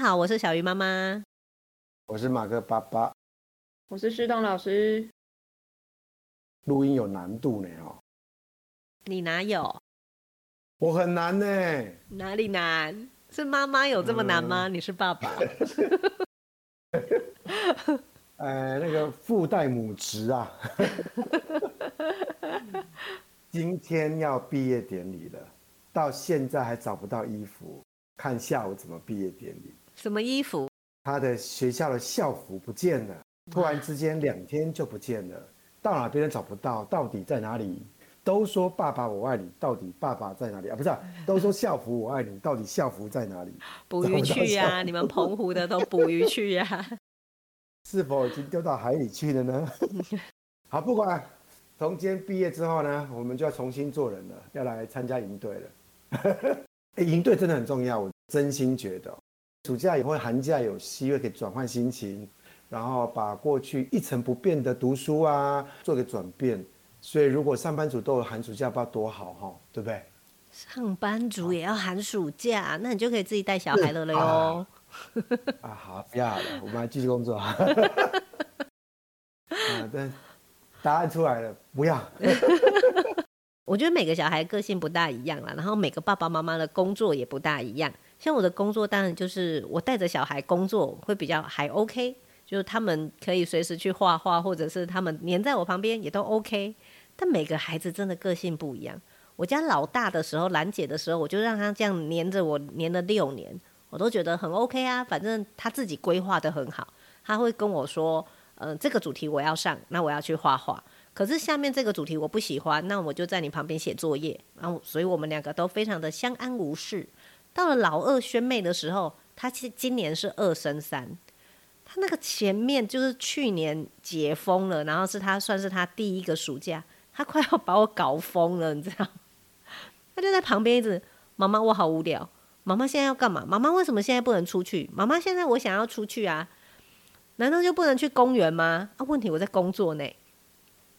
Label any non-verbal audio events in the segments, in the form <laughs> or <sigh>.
好，我是小鱼妈妈，我是马克爸爸，我是旭东老师。录音有难度呢哦，你哪有？我很难呢。哪里难？是妈妈有这么难吗？嗯、你是爸爸。<laughs> 呃，那个父代母职啊。<laughs> 今天要毕业典礼了，到现在还找不到衣服，看下午怎么毕业典礼。什么衣服？他的学校的校服不见了，突然之间两天就不见了，到哪边都找不到，到底在哪里？都说爸爸我爱你，到底爸爸在哪里啊？不是、啊，<laughs> 都说校服我爱你，到底校服在哪里？捕鱼去呀、啊！你们澎湖的都捕鱼去呀、啊？<laughs> 是否已经丢到海里去了呢？<laughs> 好，不管，从今天毕业之后呢，我们就要重新做人了，要来参加营队了。哎，营队真的很重要，我真心觉得。暑假也会，寒假有机会可以转换心情，然后把过去一成不变的读书啊，做个转变。所以，如果上班族都有寒暑假，不知道多好哈，对不对？上班族也要寒暑假，那你就可以自己带小孩了了哟。啊，<laughs> 啊，好，不要了，我们来继续工作。<laughs> 啊，对，答案出来了，不要。<laughs> 我觉得每个小孩个性不大一样啦，然后每个爸爸妈妈的工作也不大一样。像我的工作，当然就是我带着小孩工作会比较还 OK，就是他们可以随时去画画，或者是他们黏在我旁边也都 OK。但每个孩子真的个性不一样。我家老大的时候，兰姐的时候，我就让他这样黏着我，黏了六年，我都觉得很 OK 啊。反正他自己规划得很好，他会跟我说：“嗯、这个主题我要上，那我要去画画。可是下面这个主题我不喜欢，那我就在你旁边写作业。然后，所以我们两个都非常的相安无事。到了老二宣妹的时候，他今今年是二升三，他那个前面就是去年解封了，然后是他算是他第一个暑假。”他快要把我搞疯了，你知道？<laughs> 他就在旁边一直，妈妈，我好无聊。妈妈现在要干嘛？妈妈为什么现在不能出去？妈妈现在我想要出去啊，难道就不能去公园吗？啊，问题我在工作呢。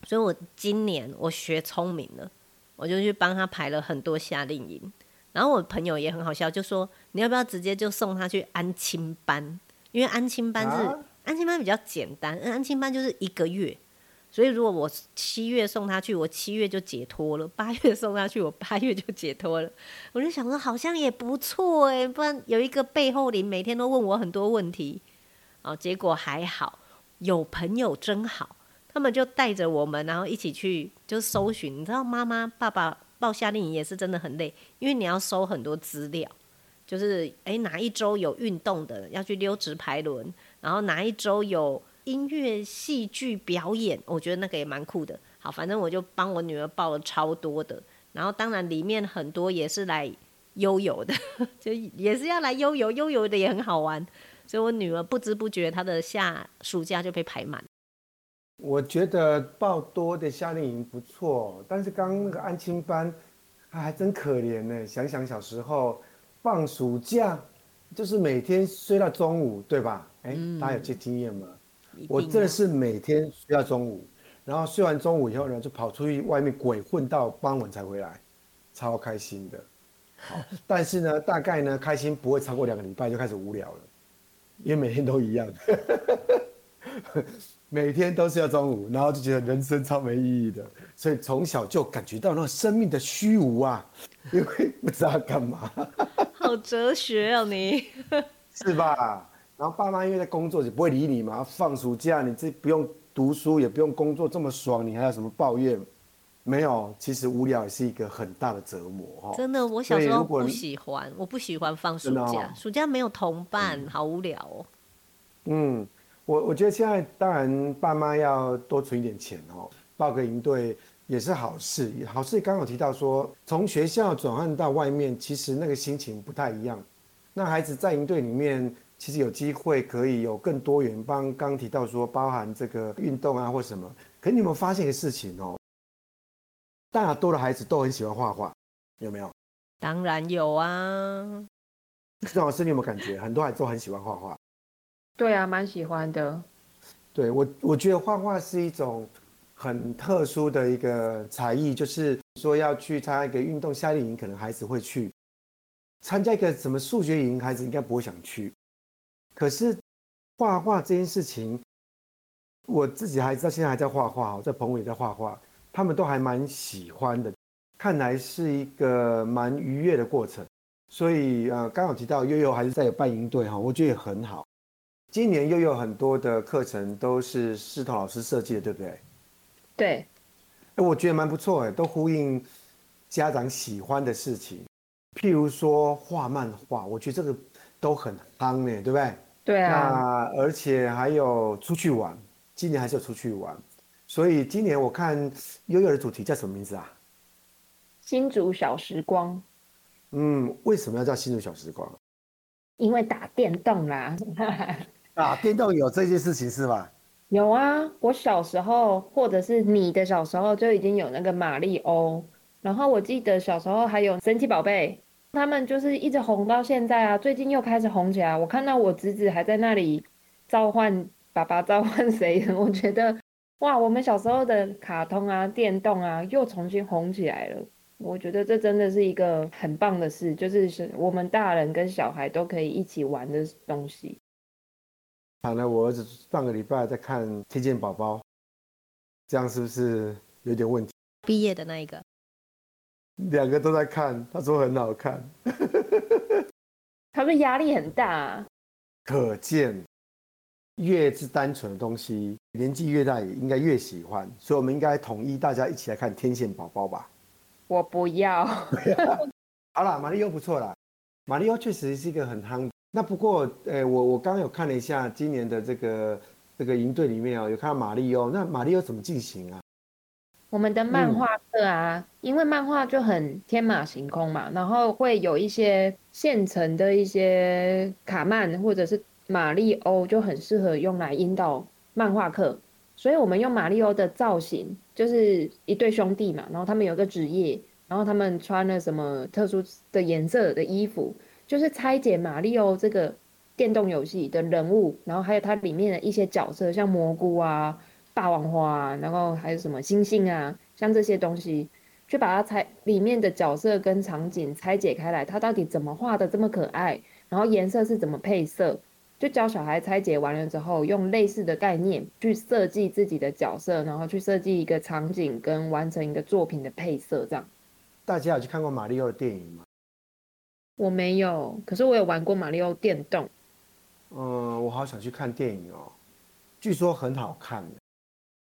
所以我今年我学聪明了，我就去帮他排了很多夏令营。然后我朋友也很好笑，就说你要不要直接就送他去安亲班？因为安亲班是、啊、安亲班比较简单，安亲班就是一个月。所以，如果我七月送他去，我七月就解脱了；<laughs> 八月送他去，我八月就解脱了。我就想说，好像也不错哎，不然有一个背后灵，每天都问我很多问题。哦，结果还好，有朋友真好，他们就带着我们，然后一起去就搜寻。你知道，妈妈、爸爸报夏令营也是真的很累，因为你要收很多资料，就是哎，哪一周有运动的要去溜直排轮，然后哪一周有。音乐、戏剧表演，我觉得那个也蛮酷的。好，反正我就帮我女儿报了超多的，然后当然里面很多也是来悠游的，<laughs> 就也是要来悠游，悠游的也很好玩。所以我女儿不知不觉她的夏暑假就被排满。我觉得报多的夏令营不错，但是刚刚那个安亲班，她还真可怜呢。想想小时候放暑假，就是每天睡到中午，对吧？哎，大家有这经验吗？我真的是每天睡到中午，然后睡完中午以后呢，就跑出去外面鬼混到傍晚才回来，超开心的。好，<laughs> 但是呢，大概呢，开心不会超过两个礼拜就开始无聊了，因为每天都一样，<laughs> 每天都是要中午，然后就觉得人生超没意义的，所以从小就感觉到那生命的虚无啊，因为不知道干嘛。<laughs> <laughs> 好哲学哦，你是吧？然后爸妈因为在工作就不会理你嘛，放暑假你自己不用读书也不用工作，这么爽，你还有什么抱怨？没有，其实无聊也是一个很大的折磨哈。真的，我小时候不喜欢，我不喜欢放暑假，哦、暑假没有同伴，嗯、好无聊哦。嗯，我我觉得现在当然爸妈要多存一点钱哦，报个营队也是好事。好事刚好提到说，从学校转换到外面，其实那个心情不太一样。那孩子在营队里面。其实有机会可以有更多元，帮刚提到说包含这个运动啊或什么。可你有没有发现一个事情哦？大多的孩子都很喜欢画画，有没有？当然有啊。<laughs> 郑老师，你有没有感觉很多孩子都很喜欢画画？对啊，蛮喜欢的。对我，我觉得画画是一种很特殊的一个才艺，就是说要去参加一个运动夏令营，可能孩子会去参加一个什么数学营，孩子应该不会想去。可是画画这件事情，我自己还知道现在还在画画，在澎湖也在画画，他们都还蛮喜欢的，看来是一个蛮愉悦的过程。所以呃，刚好提到悠悠还是在有办营队哈，我觉得也很好。今年又有很多的课程都是师彤老师设计的，对不对？对。哎，我觉得蛮不错哎，都呼应家长喜欢的事情，譬如说画漫画，我觉得这个都很夯呢，对不对？对啊。那而且还有出去玩，今年还是有出去玩，所以今年我看悠悠的主题叫什么名字啊？新竹小时光。嗯，为什么要叫新竹小时光？因为打电动啦。打电动有这件事情是吧？有啊，我小时候，或者是你的小时候就已经有那个玛丽欧，然后我记得小时候还有神奇宝贝，他们就是一直红到现在啊，最近又开始红起来。我看到我侄子还在那里召唤爸爸，召唤谁？<laughs> 我觉得哇，我们小时候的卡通啊、电动啊，又重新红起来了。我觉得这真的是一个很棒的事，就是是我们大人跟小孩都可以一起玩的东西。好，那我儿子上个礼拜在看《天线宝宝》，这样是不是有点问题？毕业的那一个，两个都在看，他说很好看。他们压力很大啊。<laughs> 可见，越是单纯的东西，年纪越大也应该越喜欢。所以，我们应该统一大家一起来看《天线宝宝》吧。我不要。<laughs> 好了，马里奥不错啦，马里奥确实是一个很夯。那不过，呃，我我刚刚有看了一下今年的这个这个营队里面哦，有看到玛利欧。那玛利欧怎么进行啊？我们的漫画课啊，因为漫画就很天马行空嘛，然后会有一些现成的一些卡漫或者是玛利欧，就很适合用来引导漫画课。所以我们用玛利欧的造型，就是一对兄弟嘛，然后他们有个职业，然后他们穿了什么特殊的颜色的衣服。就是拆解马里奥这个电动游戏的人物，然后还有它里面的一些角色，像蘑菇啊、霸王花啊，然后还有什么星星啊，像这些东西，去把它拆里面的角色跟场景拆解开来，它到底怎么画的这么可爱，然后颜色是怎么配色，就教小孩拆解完了之后，用类似的概念去设计自己的角色，然后去设计一个场景跟完成一个作品的配色，这样。大家有去看过玛利欧的电影吗？我没有，可是我有玩过马里奥电动。嗯，我好想去看电影哦，据说很好看。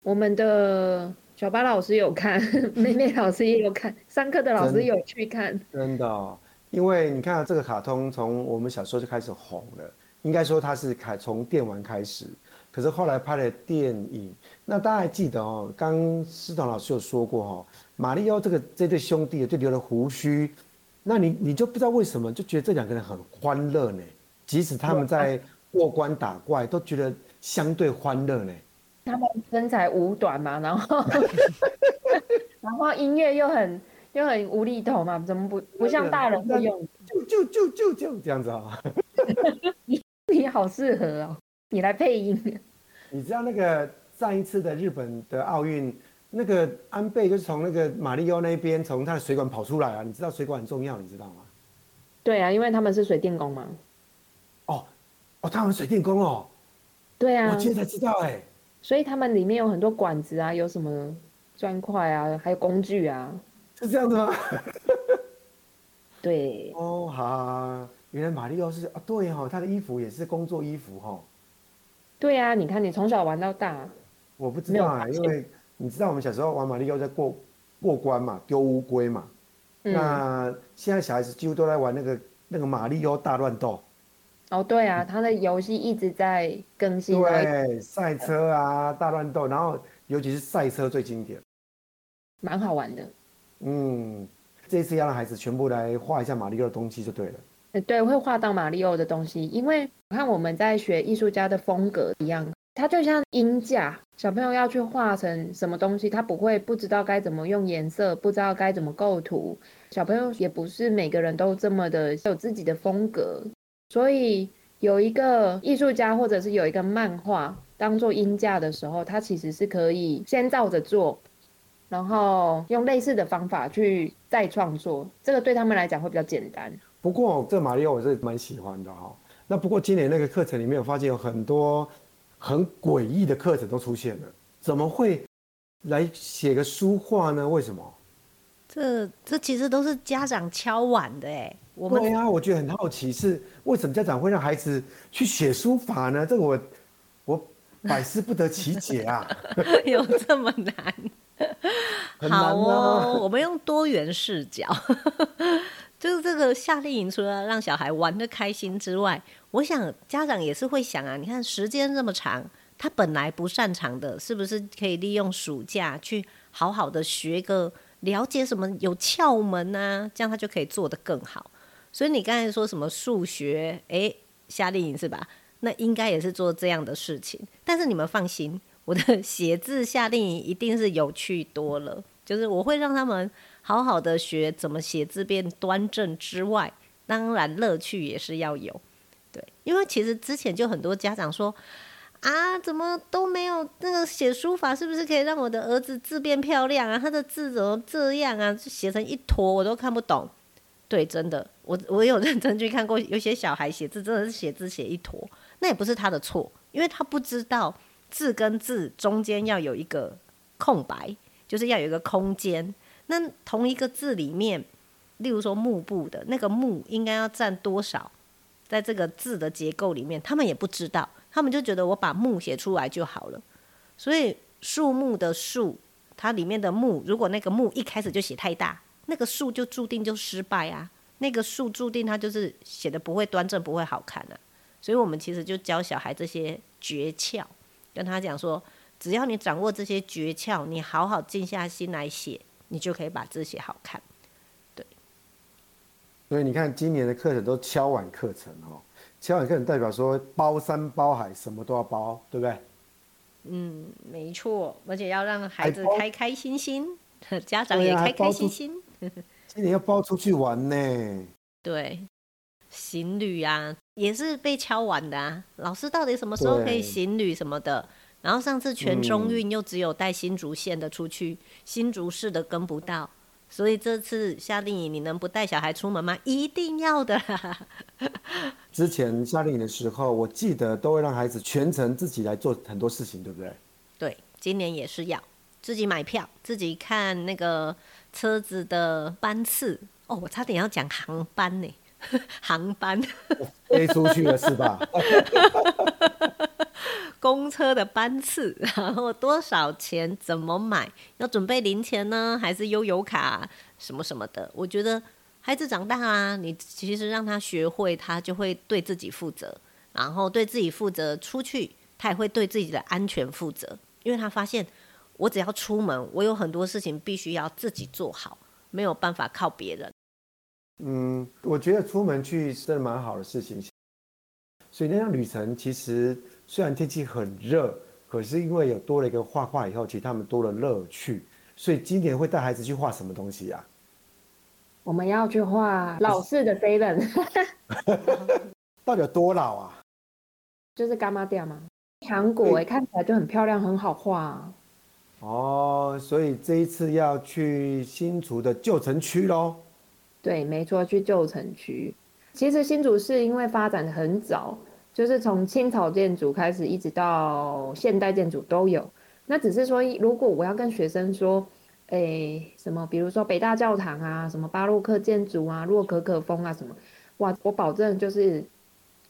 我们的小巴老师有看，<laughs> 妹妹老师也有看，上课的老师有去看。真的哦，因为你看这个卡通从我们小时候就开始红了，应该说它是开从电玩开始，可是后来拍了电影。那大家还记得哦，刚师彤老师有说过哦，马里奥这个这对兄弟就留了胡须。那你你就不知道为什么就觉得这两个人很欢乐呢？即使他们在过关打怪，都觉得相对欢乐呢。他们身材五短嘛，然后 <laughs> 然后音乐又很又很无厘头嘛，怎么不不像大人会用？就就就就就这样子啊！你 <laughs> 你好适合哦，你来配音。你知道那个上一次的日本的奥运？那个安倍就是从那个马里奥那边从他的水管跑出来啊！你知道水管很重要，你知道吗？对啊，因为他们是水电工嘛。哦，哦，他们水电工哦。对啊。我今天才知道哎。所以他们里面有很多管子啊，有什么砖块啊，还有工具啊。是这样子吗？对。<laughs> 哦，好，原来马里奥是啊，对哈、哦，他的衣服也是工作衣服哈、哦。对啊，你看你从小玩到大。我不知道啊，因为。你知道我们小时候玩马里奥在过过关嘛，丢乌龟嘛。嗯、那现在小孩子几乎都在玩那个那个马里奥大乱斗。哦，对啊，他的游戏一直在更新。对，赛车啊，大乱斗，然后尤其是赛车最经典。蛮好玩的。嗯，这次要让孩子全部来画一下马里奥的东西就对了。对，会画到马里奥的东西，因为我看我们在学艺术家的风格一样。它就像音架，小朋友要去画成什么东西，他不会不知道该怎么用颜色，不知道该怎么构图。小朋友也不是每个人都这么的有自己的风格，所以有一个艺术家或者是有一个漫画当做音架的时候，他其实是可以先照着做，然后用类似的方法去再创作，这个对他们来讲会比较简单。不过这玛利欧我是蛮喜欢的哈。那不过今年那个课程里面，我发现有很多很诡异的课程都出现了。怎么会来写个书画呢？为什么？这这其实都是家长敲碗的哎。我们对啊，我觉得很好奇，是为什么家长会让孩子去写书法呢？这个我我百思不得其解啊。<laughs> <laughs> 有这么难好哦，我们用多元视角。就是这个夏令营，除了让小孩玩得开心之外，我想家长也是会想啊，你看时间这么长，他本来不擅长的，是不是可以利用暑假去好好的学个了解什么有窍门啊？这样他就可以做得更好。所以你刚才说什么数学，诶，夏令营是吧？那应该也是做这样的事情。但是你们放心，我的 <laughs> 写字夏令营一定是有趣多了，就是我会让他们。好好的学怎么写字变端正之外，当然乐趣也是要有，对，因为其实之前就很多家长说，啊，怎么都没有那个写书法，是不是可以让我的儿子字变漂亮啊？他的字怎么这样啊？写成一坨我都看不懂。对，真的，我 <laughs> 我有认真去看过，有些小孩写字真的是写字写一坨，那也不是他的错，因为他不知道字跟字中间要有一个空白，就是要有一个空间。那同一个字里面，例如说“幕布”的那个“幕”应该要占多少？在这个字的结构里面，他们也不知道，他们就觉得我把“木”写出来就好了。所以树木的“树”，它里面的“木”，如果那个“木”一开始就写太大，那个“树”就注定就失败啊。那个“树”注定它就是写的不会端正，不会好看啊。所以我们其实就教小孩这些诀窍，跟他讲说，只要你掌握这些诀窍，你好好静下心来写。你就可以把字写好看，对。所以你看，今年的课程都敲完课程哦，敲完课程代表说包山包海，什么都要包，对不对？嗯，没错，而且要让孩子开开心心，<laughs> 家长也开开心心。今年要包出去玩呢。<laughs> 对，行旅啊，也是被敲完的啊。老师到底什么时候可以行旅什么的？然后上次全中运又只有带新竹县的出去，嗯、新竹市的跟不到，所以这次夏令营你能不带小孩出门吗？一定要的。<laughs> 之前夏令营的时候，我记得都会让孩子全程自己来做很多事情，对不对？对，今年也是要自己买票，自己看那个车子的班次。哦，我差点要讲航班呢，<laughs> 航班飞出去了是吧？<laughs> 公车的班次，<laughs> 然后多少钱？怎么买？要准备零钱呢，还是悠游卡什么什么的？我觉得孩子长大啊，你其实让他学会，他就会对自己负责，然后对自己负责出去，他也会对自己的安全负责，因为他发现我只要出门，我有很多事情必须要自己做好，没有办法靠别人。嗯，我觉得出门去是蛮好的事情，所以那趟旅程其实。虽然天气很热，可是因为有多了一个画画以后，其实他们多了乐趣。所以今年会带孩子去画什么东西呀？我们要去画老式的 seven。<laughs> <laughs> 到底有多老啊？就是干妈店嘛，糖果哎，看起来就很漂亮，很好画啊。哦，所以这一次要去新竹的旧城区喽？对，没错，去旧城区。其实新竹市因为发展得很早。就是从清朝建筑开始，一直到现代建筑都有。那只是说，如果我要跟学生说，诶，什么，比如说北大教堂啊，什么巴洛克建筑啊，洛可可风啊，什么，哇，我保证就是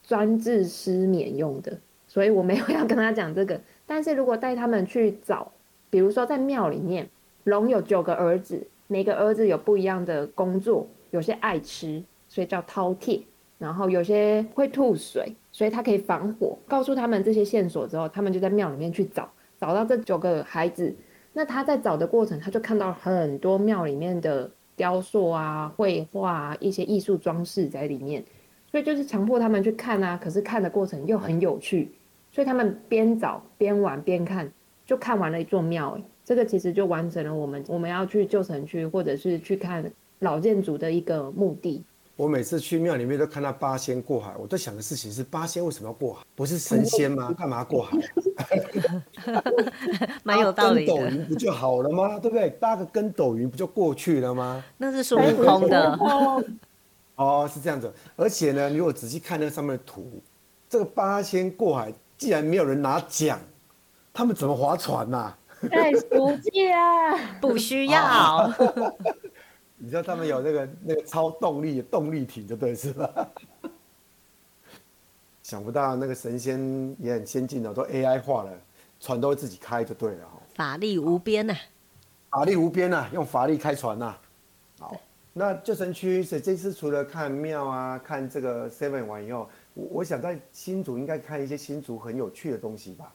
专治失眠用的。所以我没有 <laughs> 要跟他讲这个。但是如果带他们去找，比如说在庙里面，龙有九个儿子，每个儿子有不一样的工作，有些爱吃，所以叫饕餮。然后有些会吐水，所以他可以防火。告诉他们这些线索之后，他们就在庙里面去找，找到这九个孩子。那他在找的过程，他就看到很多庙里面的雕塑啊、绘画、一些艺术装饰在里面。所以就是强迫他们去看啊，可是看的过程又很有趣，所以他们边找边玩边看，就看完了一座庙。这个其实就完成了我们我们要去旧城区或者是去看老建筑的一个目的。我每次去庙里面都看到八仙过海，我在想的事情是八仙为什么要过海？不是神仙吗？<laughs> 干嘛过海？<laughs> 蛮有道理的。跟斗云不就好了吗？对不对？搭个跟斗云不就过去了吗？那是孙悟空的。<laughs> 哦，是这样子。而且呢，你如果仔细看那上面的图，这个八仙过海，既然没有人拿奖，他们怎么划船呐、啊？太俗气啊！不需要。啊、你知道他们有那个那个超动力动力艇，就对是吧？<laughs> 想不到那个神仙也很先进的，都 AI 化了，船都会自己开就对了哈。法力无边呐、啊！法力无边呐、啊！用法力开船呐、啊！好。那旧城区，所以这次除了看庙啊，看这个 Seven 完以后，我我想在新竹应该看一些新竹很有趣的东西吧，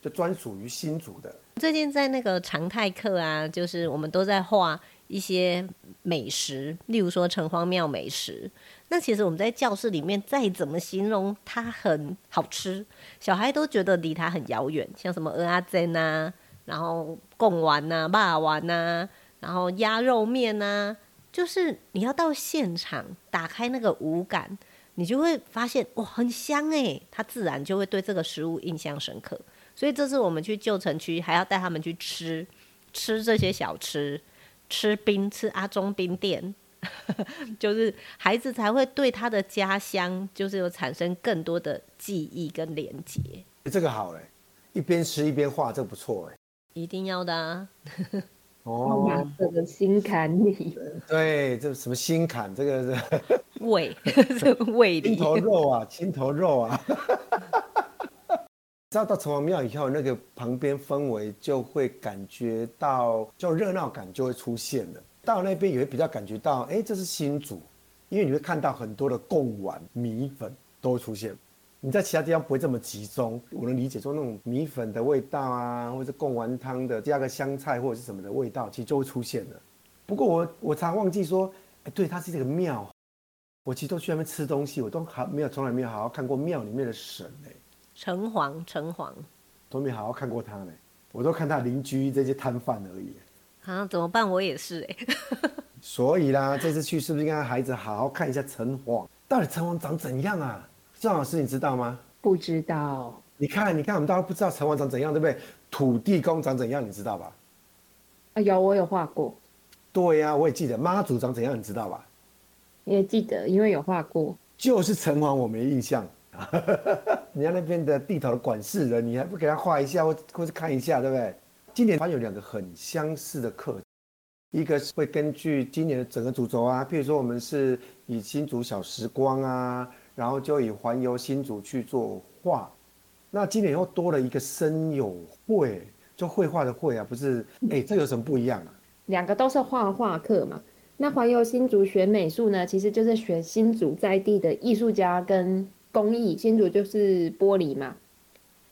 就专属于新竹的。最近在那个常态课啊，就是我们都在画一些美食，例如说城隍庙美食。那其实我们在教室里面再怎么形容它很好吃，小孩都觉得离它很遥远，像什么蚵仔煎呐，然后贡丸呐、肉丸呐，然后鸭肉面呐。就是你要到现场打开那个五感，你就会发现哇，很香哎，他自然就会对这个食物印象深刻。所以这次我们去旧城区，还要带他们去吃吃这些小吃，吃冰，吃阿中冰店，<laughs> 就是孩子才会对他的家乡就是有产生更多的记忆跟连结。这个好嘞，一边吃一边画，这个不错哎，一定要的啊。<laughs> 哦，这个心坎里，对，这什么心坎？这个是胃，这胃里。心头肉啊，心头肉啊。知道到城隍庙以后，那个旁边氛围就会感觉到，就热闹感就会出现了。到那边也会比较感觉到，哎，这是新竹，因为你会看到很多的贡丸、米粉都会出现。你在其他地方不会这么集中，我能理解说那种米粉的味道啊，或者贡丸汤的加个香菜或者是什么的味道，其实就会出现了。不过我我常忘记说，哎，对，它是这个庙，我其实都去那边吃东西，我都还没有从来没有好好看过庙里面的神。城隍，城隍，都没好好看过他呢，我都看他邻居这些摊贩而已。啊，怎么办？我也是哎。<laughs> 所以啦，这次去是不是应该让孩子好好看一下城隍？到底城隍长怎样啊？赵老师，你知道吗？不知道。你看，你看，我们大家不知道城隍长怎样，对不对？土地公长怎样，你知道吧？啊，有，我有画过。对呀、啊，我也记得。妈祖长怎样，你知道吧？也记得，因为有画过。就是城隍，我没印象。<laughs> 人家那边的地头的管事人，你还不给他画一下，或或是看一下，对不对？今年还有两个很相似的课，一个是会根据今年的整个主轴啊，譬如说我们是以新竹小时光啊。然后就以环游新竹去做画，那今年又多了一个生友会，就绘画的会啊，不是？哎，这有什么不一样啊？两个都是画画课嘛。那环游新竹学美术呢，其实就是学新竹在地的艺术家跟工艺。新竹就是玻璃嘛，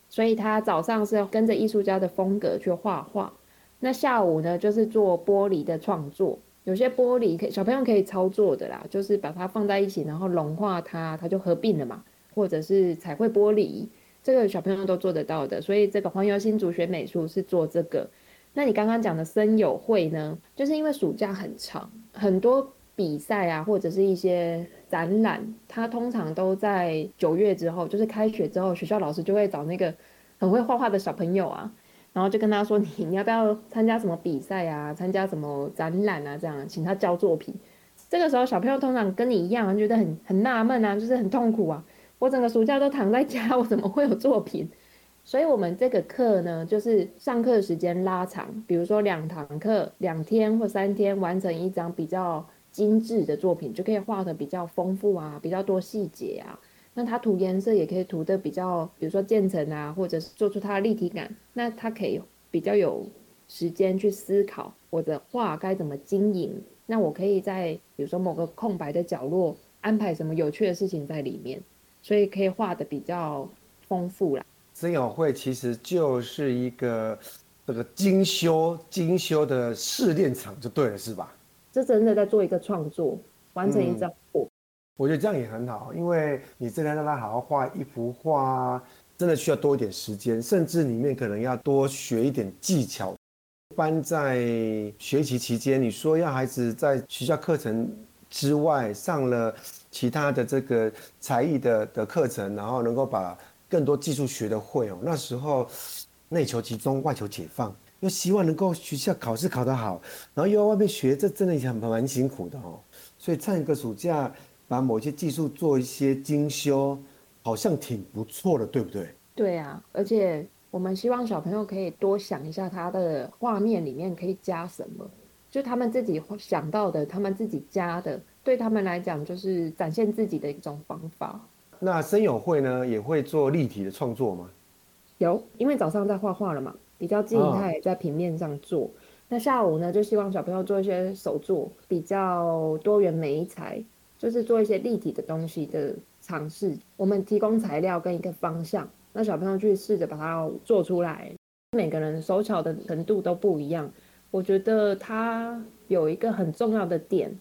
所以他早上是要跟着艺术家的风格去画画，那下午呢就是做玻璃的创作。有些玻璃可以小朋友可以操作的啦，就是把它放在一起，然后融化它，它就合并了嘛。或者是彩绘玻璃，这个小朋友都做得到的。所以这个环游新竹学美术是做这个。那你刚刚讲的森友会呢，就是因为暑假很长，很多比赛啊，或者是一些展览，它通常都在九月之后，就是开学之后，学校老师就会找那个很会画画的小朋友啊。然后就跟他说：“你你要不要参加什么比赛啊？参加什么展览啊？这样请他交作品。这个时候小朋友通常跟你一样，觉得很很纳闷啊，就是很痛苦啊。我整个暑假都躺在家，我怎么会有作品？所以我们这个课呢，就是上课时间拉长，比如说两堂课，两天或三天完成一张比较精致的作品，就可以画的比较丰富啊，比较多细节啊。”那它涂颜色也可以涂的比较，比如说渐层啊，或者是做出它的立体感。那它可以比较有时间去思考我的画该怎么经营。那我可以在比如说某个空白的角落安排什么有趣的事情在里面，所以可以画的比较丰富啦。森友会其实就是一个这个精修精修的试炼场，就对了，是吧？这真的在做一个创作，完成一张画。我觉得这样也很好，因为你真的让他好好画一幅画，真的需要多一点时间，甚至里面可能要多学一点技巧。一般在学习期间，你说要孩子在学校课程之外上了其他的这个才艺的的课程，然后能够把更多技术学得会哦。那时候内求集中，外求解放，又希望能够学校考试考得好，然后又要外面学，这真的也很蛮辛苦的哦。所以上一个暑假。把某些技术做一些精修，好像挺不错的，对不对？对啊，而且我们希望小朋友可以多想一下，他的画面里面可以加什么，就他们自己想到的，他们自己加的，对他们来讲就是展现自己的一种方法。那森友会呢，也会做立体的创作吗？有，因为早上在画画了嘛，比较静态，在平面上做。哦。那下午呢，就希望小朋友做一些手作，比较多元媒材，就是做一些立体的东西的尝试。我们提供材料跟一个方向。那小朋友去试着把它做出来，每个人手巧的程度都不一样。我觉得他有一个很重要的点，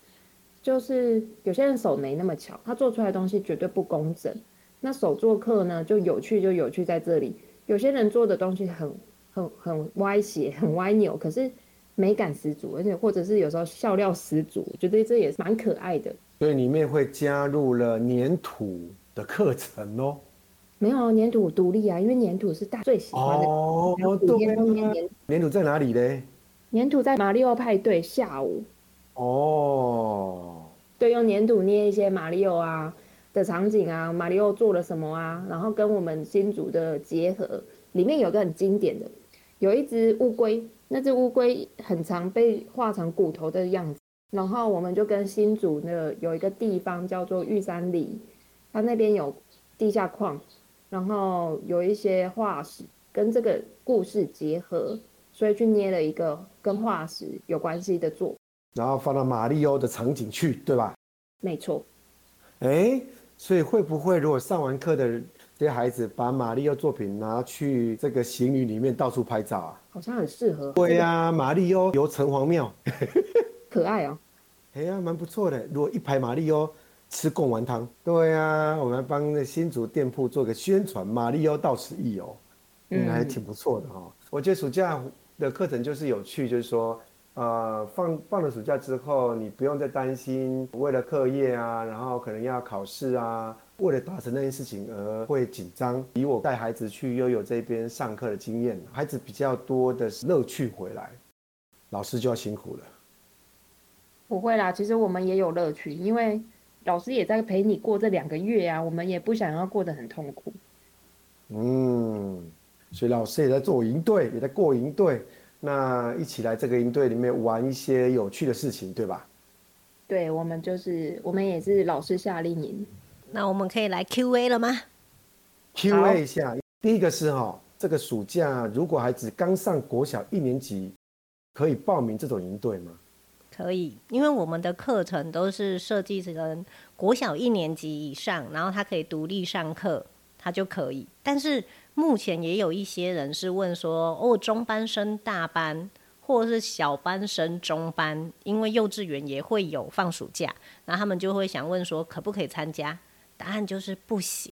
就是有些人手没那么巧，他做出来的东西绝对不工整。那手作课呢，就有趣就有趣在这里。有些人做的东西很很很歪斜、很歪扭，可是美感十足，而且或者是有时候笑料十足，我觉得这也是蛮可爱的。所以里面会加入了粘土的课程哦。没有粘土独立啊，因为粘土是大最喜欢的。哦，对啊。粘土在哪里呢？粘土在马里奥派对下午。哦。对，用粘土捏一些马里奥啊的场景啊，马里奥做了什么啊，然后跟我们新竹的结合。里面有个很经典的，有一只乌龟，那只乌龟很常被画成骨头的样子，然后我们就跟新竹的有一个地方叫做玉山里，它那边有地下矿。然后有一些化石跟这个故事结合，所以去捏了一个跟化石有关系的作，然后放到马里欧的场景去，对吧？没错。哎，所以会不会如果上完课的这些孩子把马里欧作品拿去这个行旅里面到处拍照啊？好像很适合。对呀、啊，马里欧游城隍庙，<laughs> 可爱哦。哎呀，蛮不错的。如果一排马里欧。吃贡丸汤，对呀、啊，我们帮那新竹店铺做个宣传，马里欧到此一游，嗯，还挺不错的哈、哦。我觉得暑假的课程就是有趣，就是说，呃，放放了暑假之后，你不用再担心为了课业啊，然后可能要考试啊，为了达成那件事情而会紧张。以我带孩子去悠悠这边上课的经验，孩子比较多的是乐趣回来，老师就要辛苦了。不会啦，其实我们也有乐趣，因为。老师也在陪你过这两个月啊，我们也不想要过得很痛苦。嗯，所以老师也在做营队，也在过营队，那一起来这个营队里面玩一些有趣的事情，对吧？对，我们就是我们也是老师夏令营。那我们可以来 Q&A 了吗？Q&A 一下，第一个是哈，这个暑假如果孩子刚上国小一年级，可以报名这种营队吗？可以，因为我们的课程都是设计成国小一年级以上，然后他可以独立上课，他就可以。但是目前也有一些人是问说，哦，中班升大班，或者是小班升中班，因为幼稚园也会有放暑假，然后他们就会想问说，可不可以参加？答案就是不行，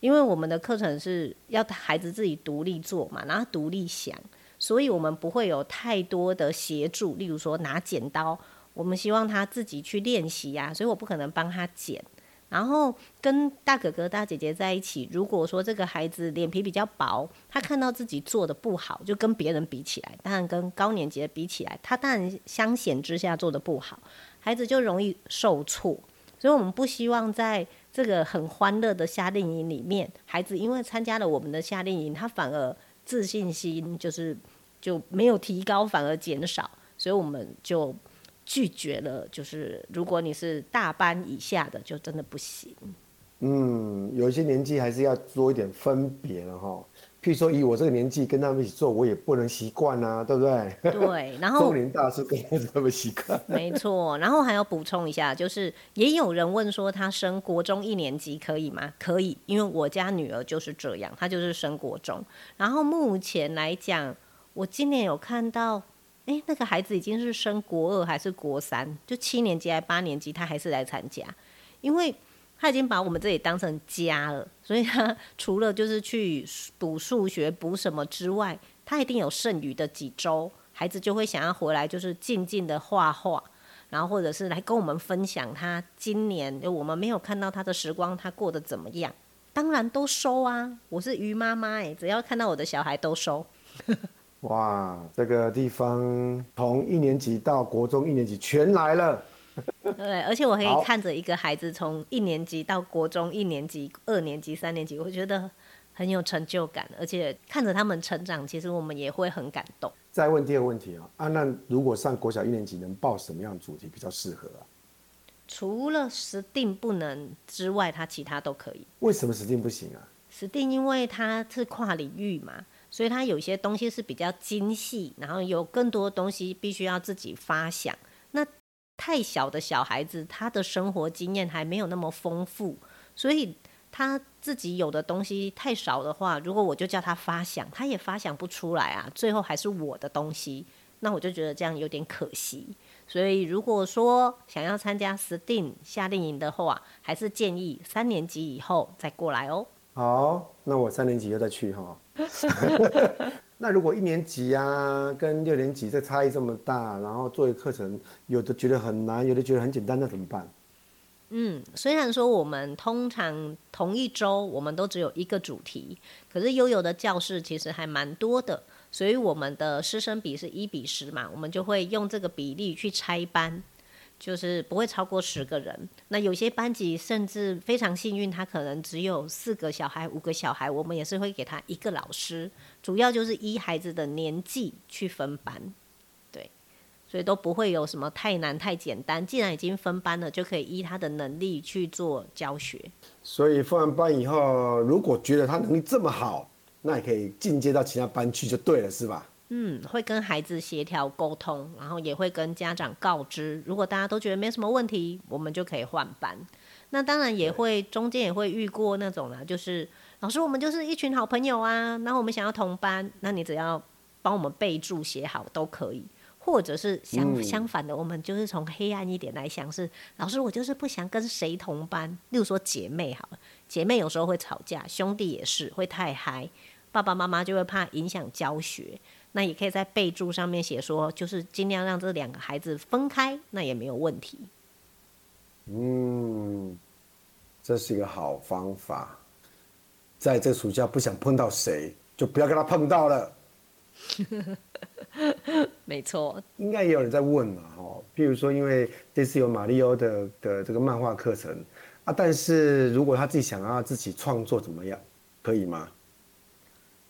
因为我们的课程是要孩子自己独立做嘛，然后独立想。所以，我们不会有太多的协助，例如说拿剪刀，我们希望他自己去练习呀。所以我不可能帮他剪。然后跟大哥哥、大姐姐在一起，如果说这个孩子脸皮比较薄，他看到自己做的不好，就跟别人比起来，当然跟高年级的比起来，他当然相显之下做的不好，孩子就容易受挫。所以我们不希望在这个很欢乐的夏令营里面，孩子因为参加了我们的夏令营，他反而自信心就是。就没有提高，反而减少，所以我们就拒绝了。就是如果你是大班以下的，就真的不行。嗯，有一些年纪还是要做一点分别了哈。譬如说，以我这个年纪跟他们一起做，我也不能习惯啊，对不对？对，然后 <laughs> 中年大叔跟他们习惯。没错，然后还要补充一下，就是也有人问说，他升国中一年级可以吗？可以，因为我家女儿就是这样，她就是升国中。然后目前来讲。我今年有看到，哎，那个孩子已经是升国二还是国三，就七年级还八年级，他还是来参加，因为他已经把我们这里当成家了，所以他 <laughs> 除了就是去补数学、补什么之外，他一定有剩余的几周，孩子就会想要回来，就是静静的画画，然后或者是来跟我们分享他今年我们没有看到他的时光，他过得怎么样？当然都收啊，我是鱼妈妈哎，只要看到我的小孩都收。哇，这个地方从一年级到国中一年级全来了，<laughs> 对，而且我可以看着一个孩子从一年级到国中一年级、二年级、三年级，我觉得很有成就感，而且看着他们成长，其实我们也会很感动。再问第二个问题啊，啊，那如果上国小一年级，能报什么样的主题比较适合啊？除了 STEAM 不能之外，他其他都可以。为什么 STEAM 不行啊？STEAM 因为它是跨领域嘛，所以他有些东西是比较精细，然后有更多东西必须要自己发想。那太小的小孩子，他的生活经验还没有那么丰富，所以他自己有的东西太少的话，如果我就叫他发想，他也发想不出来啊。最后还是我的东西，那我就觉得这样有点可惜。所以，如果说想要参加 STEAM 夏令营的话，还是建议三年级以后再过来哦。好，那我三年级又再去哈。<laughs> 那如果一年级啊跟六年级这差异这么大，然后作为课程，有的觉得很难，有的觉得很简单，那怎么办？嗯，虽然说我们通常同一周我们都只有一个主题，可是悠悠的教室其实还蛮多的。所以我们的师生比是一比十嘛，我们就会用这个比例去拆班，就是不会超过十个人。那有些班级甚至非常幸运，他可能只有四个小孩、五个小孩，我们也是会给他一个老师，主要就是依孩子的年纪去分班，对，所以都不会有什么太难太简单。既然已经分班了，就可以依他的能力去做教学。所以分完班以后，如果觉得他能力这么好，那也可以进阶到其他班去就对了，是吧？嗯，会跟孩子协调沟通，然后也会跟家长告知。如果大家都觉得没什么问题，我们就可以换班。那当然也会中间也会遇过那种啦，就是老师，我们就是一群好朋友啊，然后我们想要同班，那你只要帮我们备注写好都可以。或者是相相反的，我们就是从黑暗一点来想是，老师，我就是不想跟谁同班。例如说姐妹好了，姐妹有时候会吵架，兄弟也是会太嗨。爸爸妈妈就会怕影响教学，那也可以在备注上面写说，就是尽量让这两个孩子分开，那也没有问题。嗯，这是一个好方法。在这暑假不想碰到谁，就不要跟他碰到了。<laughs> 没错，应该也有人在问嘛，哦，譬如说，因为这次有马里欧的的这个漫画课程啊，但是如果他自己想要自己创作怎么样，可以吗？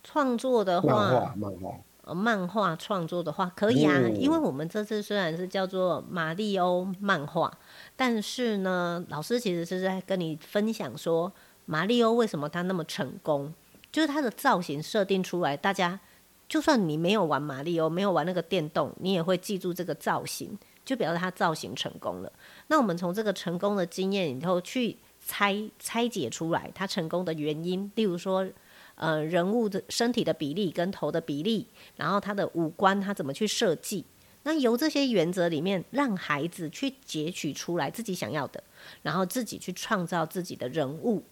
创作的话，漫画，漫画，呃，漫画创作的话可以啊，嗯，因为我们这次虽然是叫做马里欧漫画，但是呢，老师其实是在跟你分享说，马里欧为什么他那么成功，就是他的造型设定出来，大家就算你没有玩马里欧，没有玩那个电动，你也会记住这个造型，就表示他造型成功了。那我们从这个成功的经验里头去拆拆解出来他成功的原因，例如说。呃，人物的身体的比例跟头的比例，然后他的五官他怎么去设计？那由这些原则里面，让孩子去截取出来自己想要的，然后自己去创造自己的人物。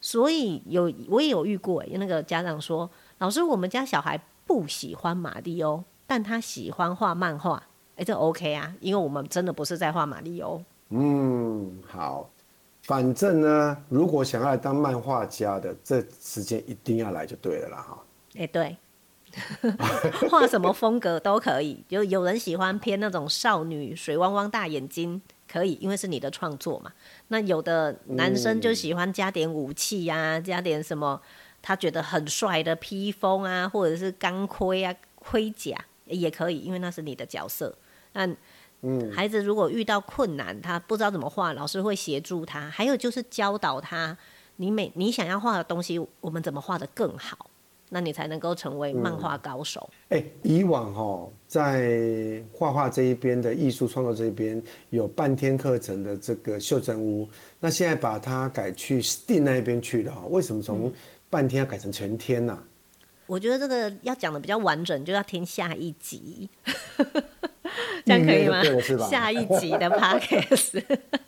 所以有我也有遇过，那个家长说：“老师，我们家小孩不喜欢马里欧，但他喜欢画漫画。”哎，这 OK 啊，因为我们真的不是在画马里欧。嗯，好。反正呢，如果想要当漫画家的，这时间一定要来就对了啦，哈。哎，对，<laughs> 画什么风格都可以。就有人喜欢偏那种少女，水汪汪大眼睛，可以，因为是你的创作嘛。那有的男生就喜欢加点武器呀、啊，加点什么他觉得很帅的披风啊，或者是钢盔啊、盔甲也可以，因为那是你的角色。那嗯，孩子如果遇到困难，他不知道怎么画，老师会协助他。还有就是教导他，你每你想要画的东西，我们怎么画的更好，那你才能够成为漫画高手。哎、嗯欸，以往哦在画画这一边的艺术创作这一边有半天课程的这个袖珍屋，那现在把它改去 STEAM 那边去了，为什么从半天要改成全天呢、啊？我觉得这个要讲的比较完整，就要听下一集。<laughs> 这样可以吗？下一集的 podcast，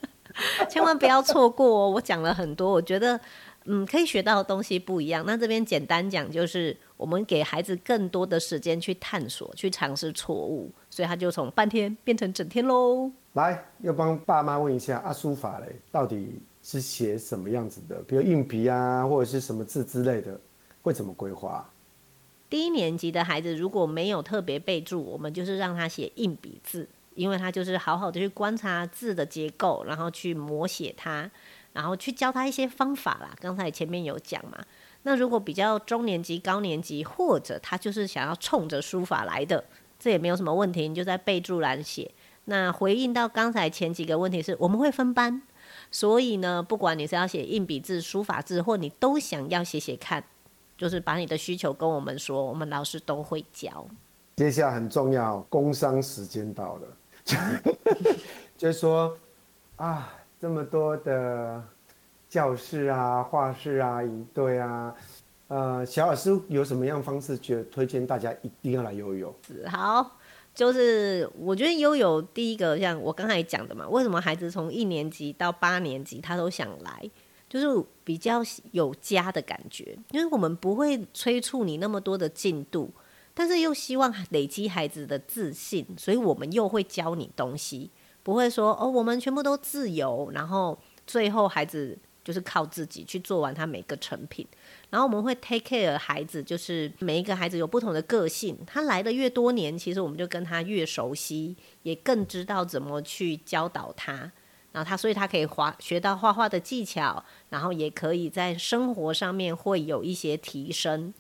<laughs> 千万不要错过哦！我讲了很多，我觉得嗯，可以学到的东西不一样。那这边简单讲，就是我们给孩子更多的时间去探索、去尝试错误，所以他就从半天变成整天喽。来，要帮爸妈问一下，阿书法嘞，到底是写什么样子的？比如硬笔啊，或者是什么字之类的，会怎么规划？低年级的孩子如果没有特别备注，我们就是让他写硬笔字。因为他就是好好的去观察字的结构，然后去摹写它，然后去教他一些方法啦。刚才前面有讲嘛，那如果比较中年级、高年级，或者他就是想要冲着书法来的，这也没有什么问题，你就在备注栏写。那回应到刚才前几个问题是，我们会分班，所以呢，不管你是要写硬笔字、书法字，或你都想要写写看，就是把你的需求跟我们说，我们老师都会教。接下来很重要，工商时间到了。<laughs> 就是说啊，这么多的教室啊、画室啊、营队啊，呃，小老师有什么样方式觉得推荐大家一定要来悠游？好，就是我觉得悠悠第一个，像我刚才讲的嘛，为什么孩子从一年级到八年级他都想来，就是比较有家的感觉，因为我们不会催促你那么多的进度。但是又希望累积孩子的自信，所以我们又会教你东西，不会说哦，我们全部都自由，然后最后孩子就是靠自己去做完他每个成品。然后我们会 take care 孩子，就是每一个孩子有不同的个性，他来的越多年，其实我们就跟他越熟悉，也更知道怎么去教导他。然后他，所以他可以画学到画画的技巧，然后也可以在生活上面会有一些提升。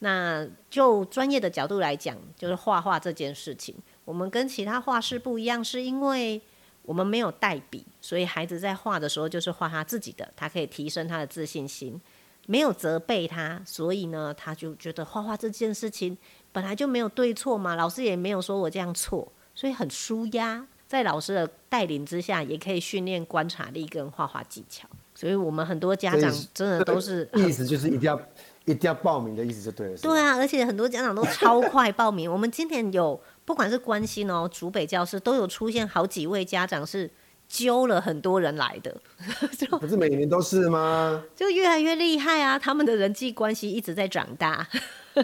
那就专业的角度来讲，就是画画这件事情，我们跟其他画室不一样，是因为我们没有代笔，所以孩子在画的时候就是画他自己的，他可以提升他的自信心。没有责备他，所以呢，他就觉得画画这件事情本来就没有对错嘛，老师也没有说我这样错，所以很舒压。在老师的带领之下，也可以训练观察力跟画画技巧。所以我们很多家长真的都是意思就是一定要。一定要报名的意思就对了。对啊，而且很多家长都超快报名。我们今天有不管是关心哦，竹北教室都有出现好几位家长是揪了很多人来的，<laughs> 就不是每年都是吗？就越来越厉害啊！他们的人际关系一直在长大。<laughs>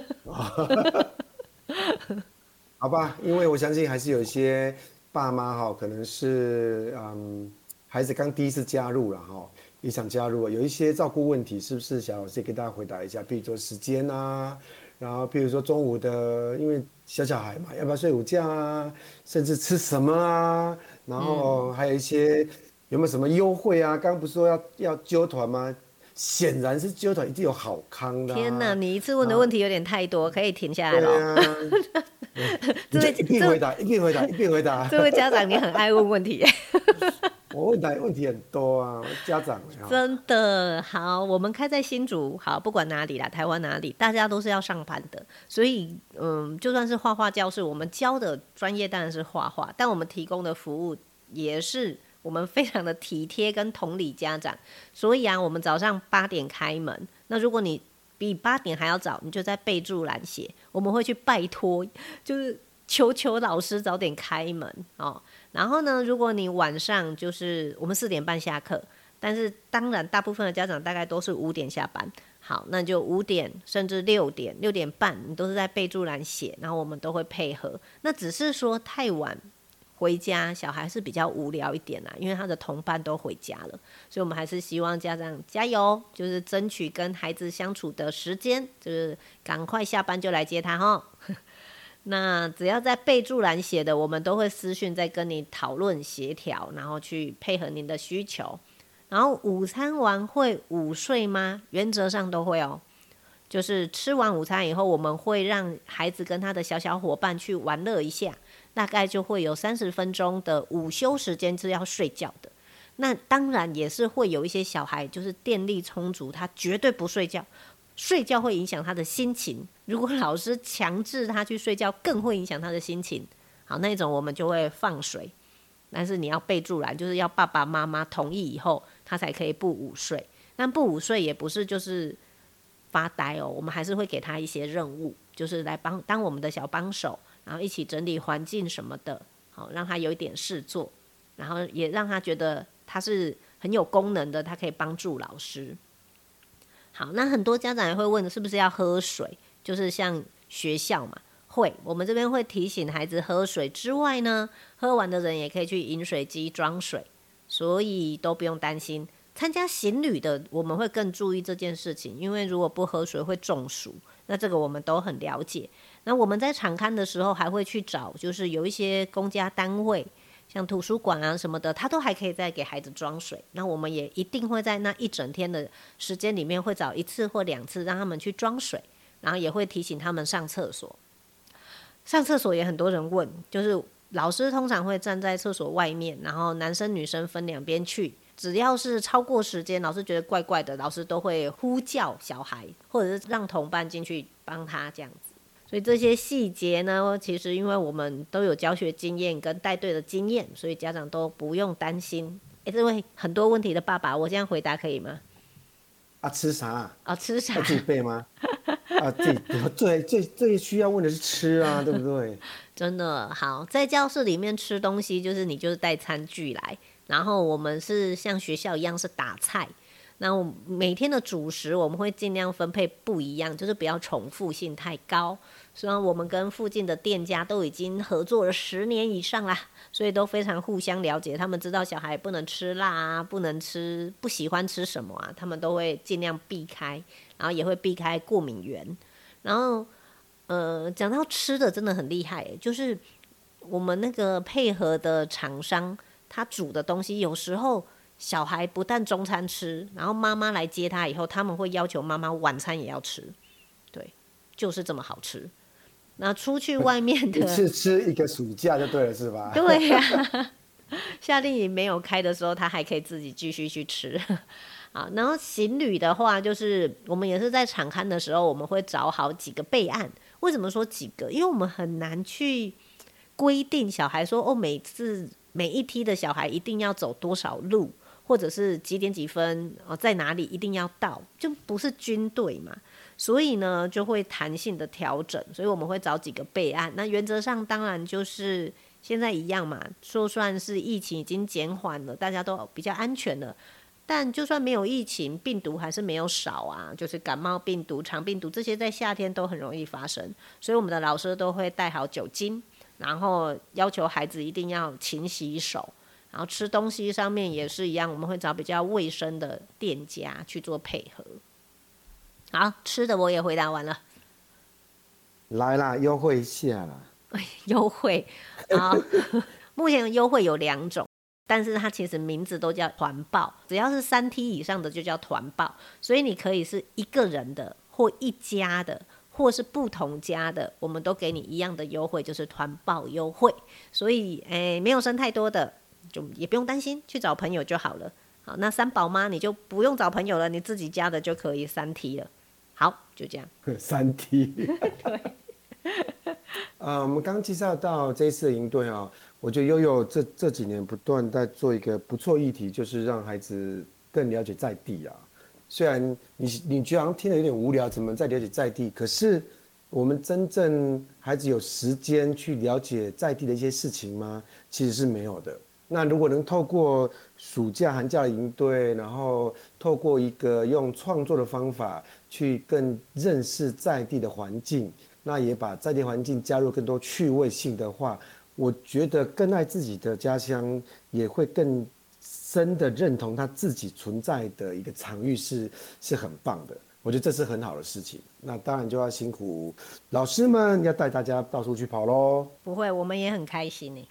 好吧，因为我相信还是有一些爸妈哈，可能是嗯，孩子刚第一次加入了哈。也想加入，有一些照顾问题，是不是小老师给大家回答一下？比如说时间啊，然后比如说中午的，因为小小孩嘛，要不要睡午觉啊？甚至吃什么啊？然后还有一些有没有什么优惠啊？刚刚不是说要要揪团吗？显然是揪团一定有好康的，啊。天哪，你一次问的问题有点太多，可以停下来了。对啊，<laughs> 这位一定回答一定回答一定回答。<laughs> 这位家长，你很爱问问题。<laughs> 我问的问题很多啊，家长真的好，我们开在新竹，好，不管哪里啦，台湾哪里，大家都是要上班的，所以嗯，就算是画画教室，我们教的专业当然是画画，但我们提供的服务也是我们非常的体贴跟同理家长，所以啊，我们早上八点开门，那如果你比八点还要早，你就在备注栏写，我们会去拜托，就是求求老师早点开门哦。然后呢，如果你晚上就是我们四点半下课，但是当然大部分的家长大概都是五点下班，好，那就五点甚至六点、六点半，你都是在备注栏写，然后我们都会配合。那只是说太晚回家，小孩是比较无聊一点啦，因为他的同伴都回家了，所以我们还是希望家长加油，就是争取跟孩子相处的时间，就是赶快下班就来接他哈。<laughs> 那只要在备注栏写的，我们都会私讯再跟你讨论协调，然后去配合您的需求。然后午餐完会午睡吗？原则上都会哦。就是吃完午餐以后，我们会让孩子跟他的小小伙伴去玩乐一下，大概就会有三十分钟的午休时间是要睡觉的。那当然也是会有一些小孩，就是电力充足，他绝对不睡觉。睡觉会影响他的心情，如果老师强制他去睡觉，更会影响他的心情。好，那种我们就会放水，但是你要备注栏，就是要爸爸妈妈同意以后，他才可以不午睡。但不午睡也不是就是发呆哦，我们还是会给他一些任务，就是来帮当我们的小帮手，然后一起整理环境什么的，好让他有一点事做，然后也让他觉得他是很有功能的，他可以帮助老师。好，那很多家长也会问，是不是要喝水？就是像学校嘛，会，我们这边会提醒孩子喝水之外呢，喝完的人也可以去饮水机装水，所以都不用担心。参加行旅的，我们会更注意这件事情，因为如果不喝水会中暑，那这个我们都很了解。那我们在场刊的时候，还会去找，就是有一些公家单位。像图书馆啊什么的，他都还可以再给孩子装水。那我们也一定会在那一整天的时间里面，会找一次或两次让他们去装水，然后也会提醒他们上厕所。上厕所也很多人问，就是老师通常会站在厕所外面，然后男生女生分两边去。只要是超过时间，老师觉得怪怪的，老师都会呼叫小孩，或者是让同伴进去帮他这样子。所以这些细节呢，其实因为我们都有教学经验跟带队的经验，所以家长都不用担心。哎，这位很多问题的爸爸，我这样回答可以吗？啊，吃啥？啊，吃啥？要自己背吗？<laughs> 啊，自己最最最需要问的是吃啊，<laughs> 对不对？真的好，在教室里面吃东西，就是你就是带餐具来，然后我们是像学校一样是打菜。那我每天的主食我们会尽量分配不一样，就是不要重复性太高。虽然我们跟附近的店家都已经合作了十年以上啦，所以都非常互相了解。他们知道小孩不能吃辣啊，不能吃，不喜欢吃什么啊，他们都会尽量避开，然后也会避开过敏源。然后，呃，讲到吃的真的很厉害，就是我们那个配合的厂商，他煮的东西有时候。小孩不但中餐吃，然后妈妈来接他以后，他们会要求妈妈晚餐也要吃，对，就是这么好吃。那出去外面的，<laughs> 一次吃一个暑假就对了，是吧？对呀、<laughs> 啊，夏令营没有开的时候，他还可以自己继续去吃。啊，然后行旅的话，就是我们也是在场刊的时候，我们会找好几个备案。为什么说几个？因为我们很难去规定小孩说哦，每次每一梯的小孩一定要走多少路。或者是几点几分哦，在哪里一定要到，就不是军队嘛，所以呢就会弹性的调整，所以我们会找几个备案。那原则上当然就是现在一样嘛，说算是疫情已经减缓了，大家都比较安全了，但就算没有疫情，病毒还是没有少啊，就是感冒病毒、肠病毒这些在夏天都很容易发生，所以我们的老师都会带好酒精，然后要求孩子一定要勤洗手。然后吃东西上面也是一样，我们会找比较卫生的店家去做配合。好，吃的我也回答完了。来啦，优惠一下啦。<laughs> 优惠啊，<laughs> 目前优惠有两种，但是它其实名字都叫团报，只要是三梯以上的就叫团报，所以你可以是一个人的，或一家的，或是不同家的，我们都给你一样的优惠，就是团报优惠。所以，诶，没有生太多的。就也不用担心，去找朋友就好了。好，那三宝妈你就不用找朋友了，你自己家的就可以三 T 了。好，就这样。三 T。<laughs> 对。呃，我们刚介绍到这一次的营队啊，我觉得悠悠这这几年不断在做一个不错议题，就是让孩子更了解在地啊。虽然你你觉得好像听得有点无聊，怎么在了解在地？可是我们真正孩子有时间去了解在地的一些事情吗？其实是没有的。那如果能透过暑假、寒假的营队，然后透过一个用创作的方法去更认识在地的环境，那也把在地环境加入更多趣味性的话，我觉得更爱自己的家乡，也会更深的认同他自己存在的一个场域是是很棒的。我觉得这是很好的事情。那当然就要辛苦老师们，要带大家到处去跑喽。不会，我们也很开心呢。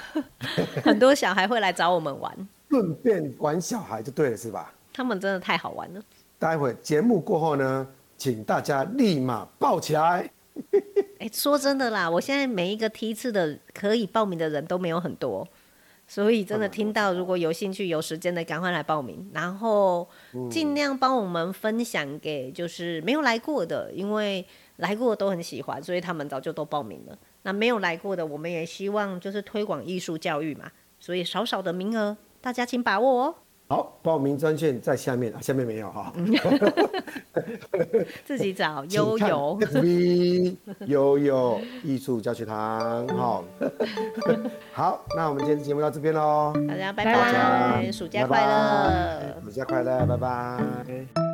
<laughs> 很多小孩会来找我们玩，顺便玩小孩就对了，是吧？他们真的太好玩了。待会节目过后呢，请大家立马抱起来。<laughs> <laughs> 哎、欸，说真的啦，我现在每一个梯次的可以报名的人都没有很多，所以真的听到如果有兴趣、有时间的，赶快来报名，然后尽量帮我们分享给就是没有来过的，因为来过的都很喜欢，所以他们早就都报名了。那没有来过的，我们也希望就是推广艺术教育嘛，所以少少的名额，大家请把握哦。好，报名专线在下面，下面没有哈。<laughs> 自己找 <laughs> 悠悠，V <laughs> 悠悠艺术教学堂，好。好，那我们今天节目到这边喽，大家拜拜，暑假快乐，暑假快乐，拜拜。